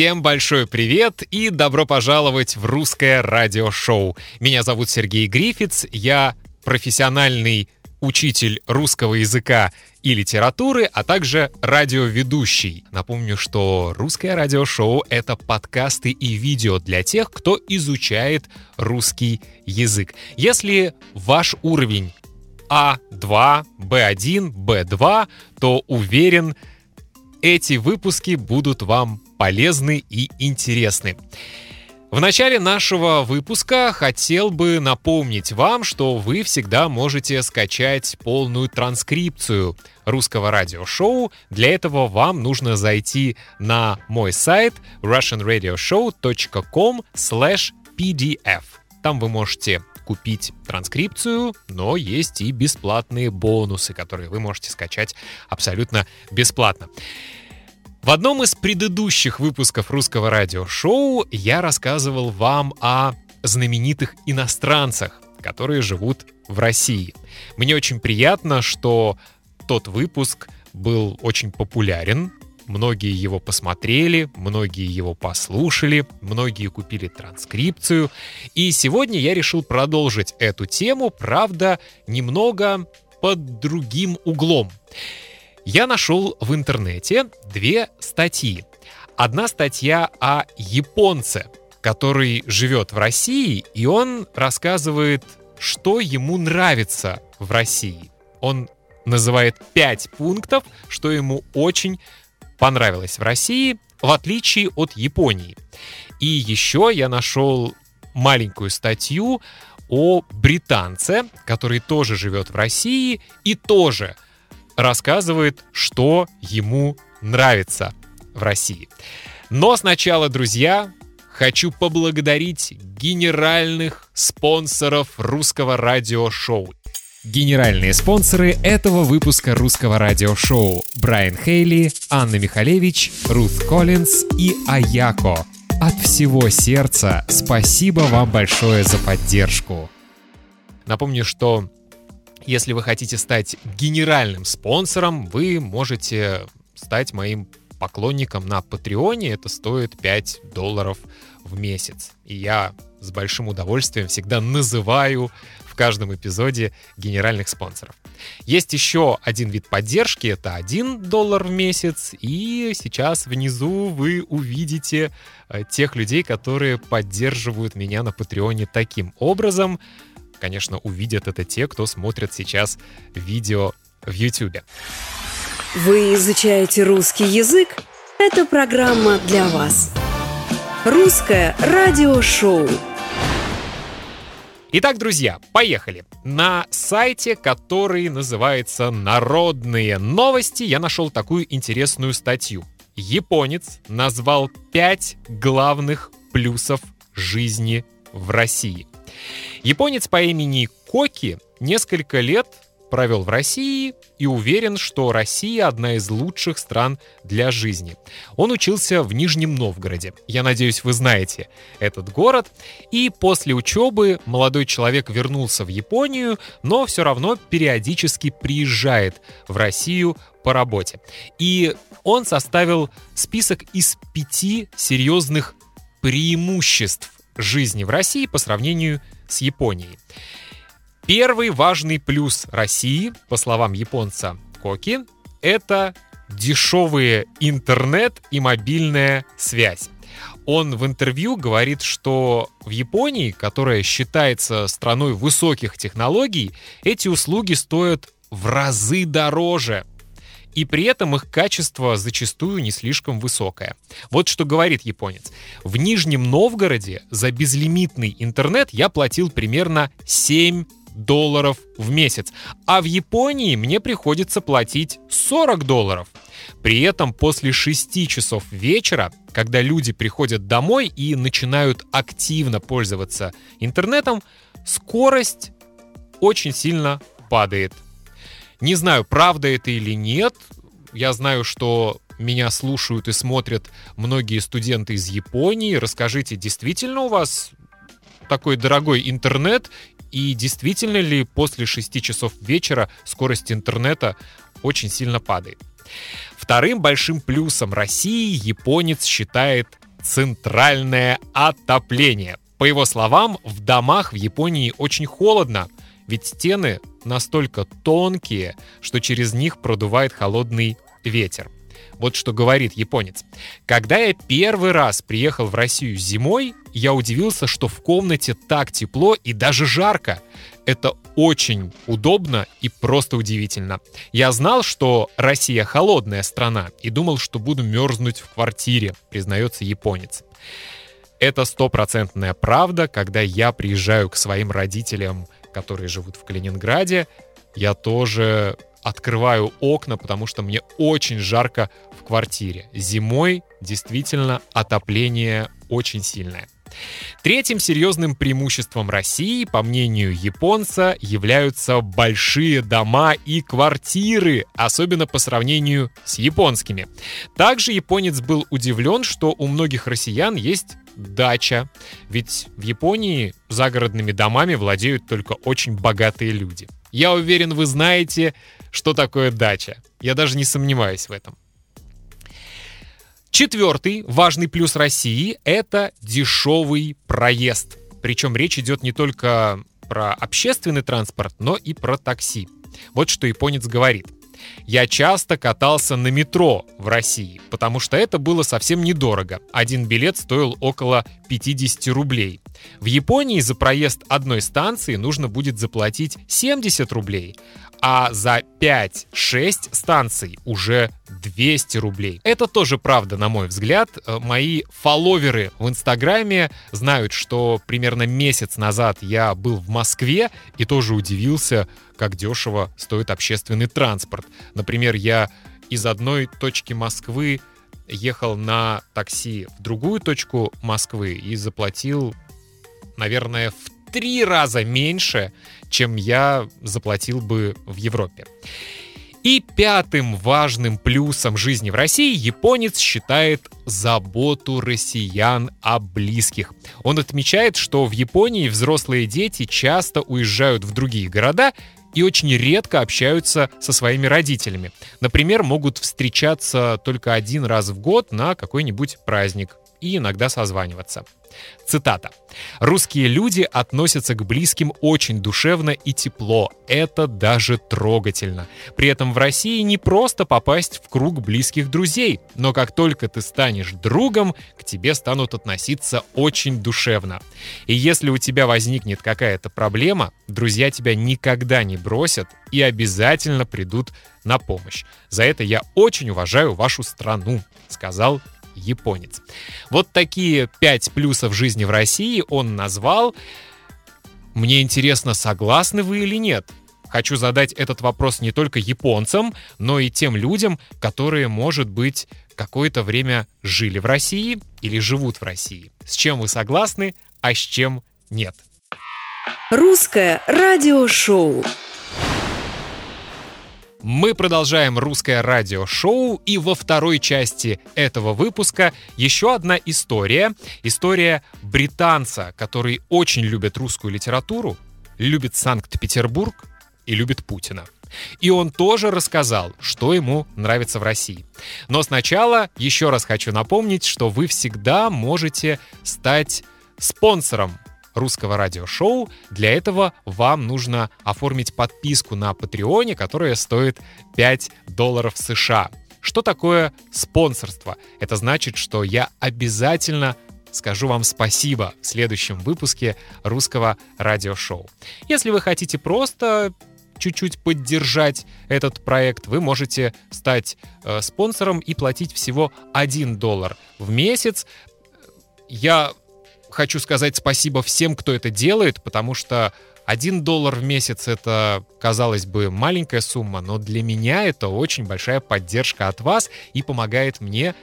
Всем большой привет и добро пожаловать в русское радиошоу. Меня зовут Сергей Грифиц, я профессиональный учитель русского языка и литературы, а также радиоведущий. Напомню, что русское радиошоу — это подкасты и видео для тех, кто изучает русский язык. Если ваш уровень А2, Б1, Б2, то уверен, эти выпуски будут вам полезны и интересны. В начале нашего выпуска хотел бы напомнить вам, что вы всегда можете скачать полную транскрипцию русского радиошоу. Для этого вам нужно зайти на мой сайт russianradioshow.com pdf. Там вы можете купить транскрипцию, но есть и бесплатные бонусы, которые вы можете скачать абсолютно бесплатно. В одном из предыдущих выпусков русского радиошоу я рассказывал вам о знаменитых иностранцах, которые живут в России. Мне очень приятно, что тот выпуск был очень популярен. Многие его посмотрели, многие его послушали, многие купили транскрипцию. И сегодня я решил продолжить эту тему, правда, немного под другим углом я нашел в интернете две статьи. Одна статья о японце, который живет в России, и он рассказывает, что ему нравится в России. Он называет пять пунктов, что ему очень понравилось в России, в отличие от Японии. И еще я нашел маленькую статью о британце, который тоже живет в России и тоже рассказывает, что ему нравится в России. Но сначала, друзья, хочу поблагодарить генеральных спонсоров русского радиошоу. Генеральные спонсоры этого выпуска русского радиошоу Брайан Хейли, Анна Михалевич, Рут Коллинз и Аяко. От всего сердца спасибо вам большое за поддержку. Напомню, что если вы хотите стать генеральным спонсором, вы можете стать моим поклонником на Патреоне. Это стоит 5 долларов в месяц. И я с большим удовольствием всегда называю каждом эпизоде генеральных спонсоров. Есть еще один вид поддержки, это 1 доллар в месяц, и сейчас внизу вы увидите э, тех людей, которые поддерживают меня на Патреоне таким образом конечно, увидят это те, кто смотрит сейчас видео в YouTube. Вы изучаете русский язык? Это программа для вас. Русское радиошоу. Итак, друзья, поехали. На сайте, который называется «Народные новости», я нашел такую интересную статью. Японец назвал пять главных плюсов жизни в России. Японец по имени Коки несколько лет провел в России и уверен, что Россия одна из лучших стран для жизни. Он учился в Нижнем Новгороде. Я надеюсь, вы знаете этот город. И после учебы молодой человек вернулся в Японию, но все равно периодически приезжает в Россию по работе. И он составил список из пяти серьезных преимуществ жизни в России по сравнению с Японией. Первый важный плюс России, по словам японца Коки, это дешевый интернет и мобильная связь. Он в интервью говорит, что в Японии, которая считается страной высоких технологий, эти услуги стоят в разы дороже, и при этом их качество зачастую не слишком высокое. Вот что говорит японец. В Нижнем Новгороде за безлимитный интернет я платил примерно 7 долларов в месяц, а в Японии мне приходится платить 40 долларов. При этом после 6 часов вечера, когда люди приходят домой и начинают активно пользоваться интернетом, скорость очень сильно падает. Не знаю, правда это или нет. Я знаю, что меня слушают и смотрят многие студенты из Японии. Расскажите, действительно у вас такой дорогой интернет? И действительно ли после 6 часов вечера скорость интернета очень сильно падает? Вторым большим плюсом России японец считает центральное отопление. По его словам, в домах в Японии очень холодно, ведь стены настолько тонкие, что через них продувает холодный ветер. Вот что говорит японец. Когда я первый раз приехал в Россию зимой, я удивился, что в комнате так тепло и даже жарко. Это очень удобно и просто удивительно. Я знал, что Россия холодная страна и думал, что буду мерзнуть в квартире, признается японец. Это стопроцентная правда, когда я приезжаю к своим родителям, которые живут в Калининграде, я тоже открываю окна, потому что мне очень жарко в квартире. Зимой действительно отопление очень сильное. Третьим серьезным преимуществом России, по мнению японца, являются большие дома и квартиры, особенно по сравнению с японскими. Также японец был удивлен, что у многих россиян есть дача, ведь в Японии загородными домами владеют только очень богатые люди. Я уверен, вы знаете, что такое дача. Я даже не сомневаюсь в этом. Четвертый важный плюс России — это дешевый проезд. Причем речь идет не только про общественный транспорт, но и про такси. Вот что японец говорит. Я часто катался на метро в России, потому что это было совсем недорого. Один билет стоил около 50 рублей. В Японии за проезд одной станции нужно будет заплатить 70 рублей, а за 5-6 станций уже 200 рублей. Это тоже правда, на мой взгляд. Э, мои фолловеры в Инстаграме знают, что примерно месяц назад я был в Москве и тоже удивился, как дешево стоит общественный транспорт. Например, я из одной точки Москвы ехал на такси в другую точку Москвы и заплатил, наверное, в три раза меньше, чем я заплатил бы в Европе. И пятым важным плюсом жизни в России японец считает заботу россиян о близких. Он отмечает, что в Японии взрослые дети часто уезжают в другие города и очень редко общаются со своими родителями. Например, могут встречаться только один раз в год на какой-нибудь праздник и иногда созваниваться. Цитата. «Русские люди относятся к близким очень душевно и тепло. Это даже трогательно. При этом в России не просто попасть в круг близких друзей, но как только ты станешь другом, к тебе станут относиться очень душевно. И если у тебя возникнет какая-то проблема, друзья тебя никогда не бросят и обязательно придут на помощь. За это я очень уважаю вашу страну», — сказал японец. Вот такие пять плюсов жизни в России он назвал. Мне интересно, согласны вы или нет? Хочу задать этот вопрос не только японцам, но и тем людям, которые, может быть, какое-то время жили в России или живут в России. С чем вы согласны, а с чем нет? Русское радиошоу. Мы продолжаем русское радиошоу, и во второй части этого выпуска еще одна история. История британца, который очень любит русскую литературу, любит Санкт-Петербург и любит Путина. И он тоже рассказал, что ему нравится в России. Но сначала еще раз хочу напомнить, что вы всегда можете стать спонсором русского радиошоу. Для этого вам нужно оформить подписку на Патреоне, которая стоит 5 долларов США. Что такое спонсорство? Это значит, что я обязательно скажу вам спасибо в следующем выпуске русского радиошоу. Если вы хотите просто чуть-чуть поддержать этот проект, вы можете стать э, спонсором и платить всего 1 доллар в месяц. Я хочу сказать спасибо всем, кто это делает, потому что один доллар в месяц это, казалось бы, маленькая сумма, но для меня это очень большая поддержка от вас и помогает мне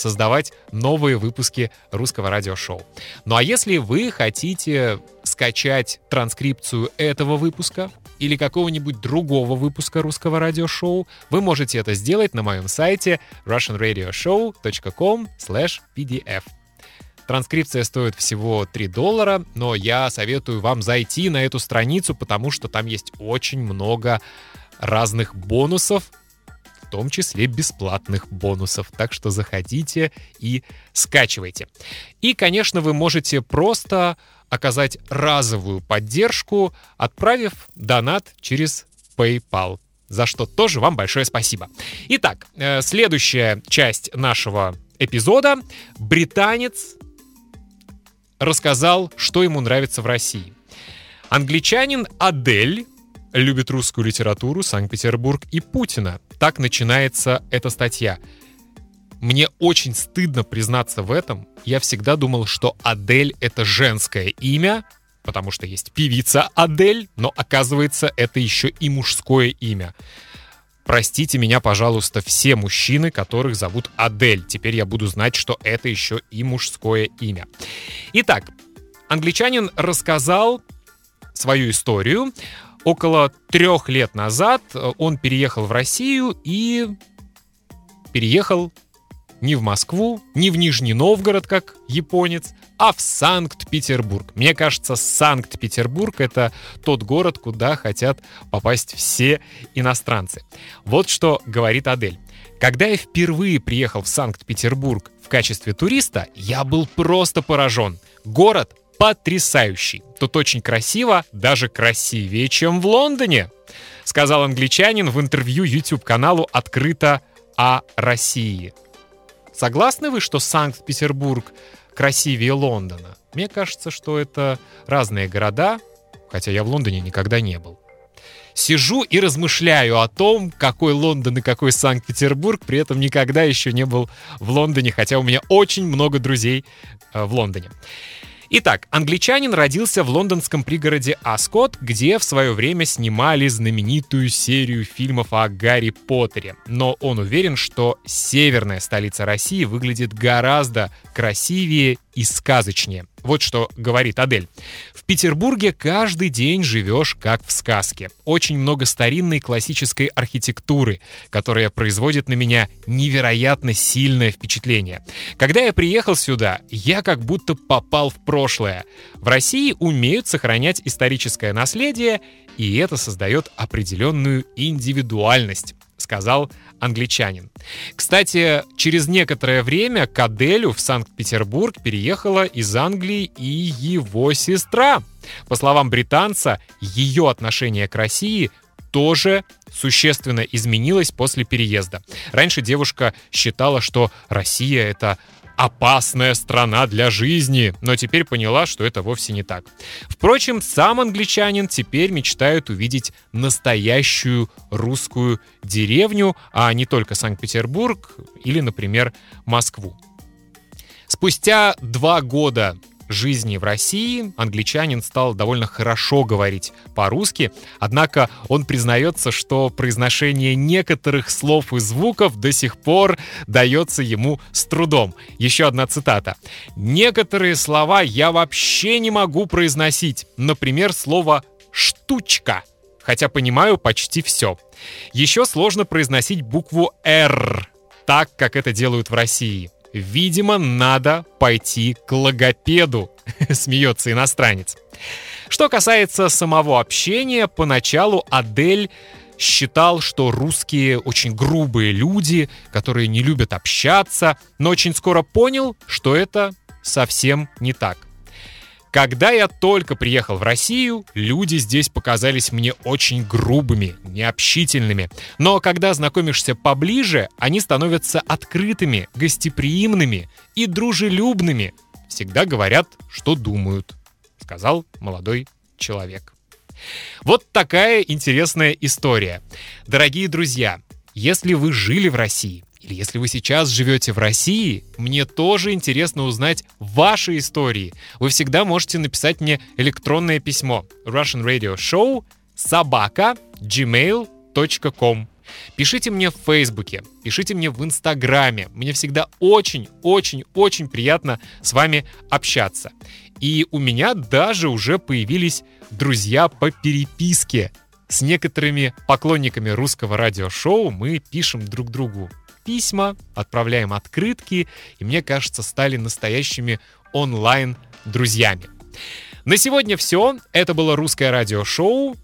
создавать новые выпуски русского радиошоу. Ну а если вы хотите скачать транскрипцию этого выпуска или какого-нибудь другого выпуска русского радиошоу, вы можете это сделать на моем сайте russianradioshow.com/pdf. Транскрипция стоит всего 3 доллара, но я советую вам зайти на эту страницу, потому что там есть очень много разных бонусов, том числе бесплатных бонусов. Так что заходите и скачивайте. И, конечно, вы можете просто оказать разовую поддержку, отправив донат через PayPal за что тоже вам большое спасибо. Итак, э, следующая часть нашего эпизода. Британец рассказал, что ему нравится в России. Англичанин Адель любит русскую литературу, Санкт-Петербург и Путина. Так начинается эта статья. Мне очень стыдно признаться в этом. Я всегда думал, что Адель — это женское имя, потому что есть певица Адель, но оказывается, это еще и мужское имя. Простите меня, пожалуйста, все мужчины, которых зовут Адель. Теперь я буду знать, что это еще и мужское имя. Итак, англичанин рассказал свою историю. Около трех лет назад он переехал в Россию и переехал не в Москву, не в Нижний Новгород, как японец, а в Санкт-Петербург. Мне кажется, Санкт-Петербург — это тот город, куда хотят попасть все иностранцы. Вот что говорит Адель. Когда я впервые приехал в Санкт-Петербург в качестве туриста, я был просто поражен. Город потрясающий. Тут очень красиво, даже красивее, чем в Лондоне, сказал англичанин в интервью YouTube-каналу «Открыто о России». Согласны вы, что Санкт-Петербург красивее Лондона. Мне кажется, что это разные города, хотя я в Лондоне никогда не был. Сижу и размышляю о том, какой Лондон и какой Санкт-Петербург, при этом никогда еще не был в Лондоне, хотя у меня очень много друзей э, в Лондоне. Итак, англичанин родился в лондонском пригороде Аскот, где в свое время снимали знаменитую серию фильмов о Гарри Поттере. Но он уверен, что северная столица России выглядит гораздо красивее и сказочнее. Вот что говорит Адель. Петербурге каждый день живешь как в сказке. Очень много старинной классической архитектуры, которая производит на меня невероятно сильное впечатление. Когда я приехал сюда, я как будто попал в прошлое. В России умеют сохранять историческое наследие, и это создает определенную индивидуальность сказал англичанин. Кстати, через некоторое время к Аделю в Санкт-Петербург переехала из Англии и его сестра. По словам британца, ее отношение к России тоже существенно изменилось после переезда. Раньше девушка считала, что Россия — это опасная страна для жизни, но теперь поняла, что это вовсе не так. Впрочем, сам англичанин теперь мечтает увидеть настоящую русскую деревню, а не только Санкт-Петербург или, например, Москву. Спустя два года жизни в России англичанин стал довольно хорошо говорить по-русски, однако он признается, что произношение некоторых слов и звуков до сих пор дается ему с трудом. Еще одна цитата. «Некоторые слова я вообще не могу произносить. Например, слово «штучка», хотя понимаю почти все. Еще сложно произносить букву «Р», так, как это делают в России. Видимо, надо пойти к логопеду, смеется иностранец. Что касается самого общения, поначалу Адель считал, что русские очень грубые люди, которые не любят общаться, но очень скоро понял, что это совсем не так. Когда я только приехал в Россию, люди здесь показались мне очень грубыми, необщительными. Но когда знакомишься поближе, они становятся открытыми, гостеприимными и дружелюбными. Всегда говорят, что думают, сказал молодой человек. Вот такая интересная история. Дорогие друзья, если вы жили в России, или если вы сейчас живете в России, мне тоже интересно узнать ваши истории. Вы всегда можете написать мне электронное письмо Russian Radio Show собака gmail.com. Пишите мне в Фейсбуке, пишите мне в Инстаграме. Мне всегда очень-очень-очень приятно с вами общаться. И у меня даже уже появились друзья по переписке. С некоторыми поклонниками русского радиошоу мы пишем друг другу письма, отправляем открытки, и мне кажется, стали настоящими онлайн-друзьями. На сегодня все. Это было русское радиошоу.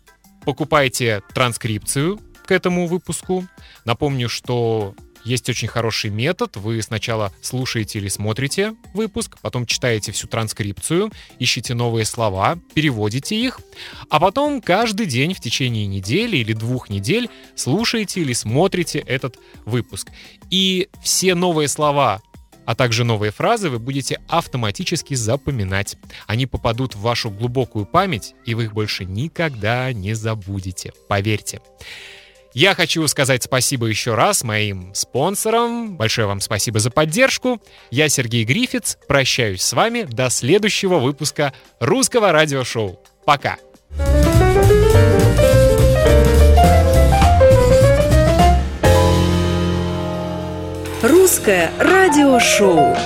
Покупайте транскрипцию, к этому выпуску. Напомню, что есть очень хороший метод. Вы сначала слушаете или смотрите выпуск, потом читаете всю транскрипцию, ищете новые слова, переводите их, а потом каждый день в течение недели или двух недель слушаете или смотрите этот выпуск. И все новые слова а также новые фразы вы будете автоматически запоминать. Они попадут в вашу глубокую память, и вы их больше никогда не забудете. Поверьте. Я хочу сказать спасибо еще раз моим спонсорам. Большое вам спасибо за поддержку. Я Сергей Грифиц. Прощаюсь с вами до следующего выпуска русского радиошоу. Пока! Русское радиошоу.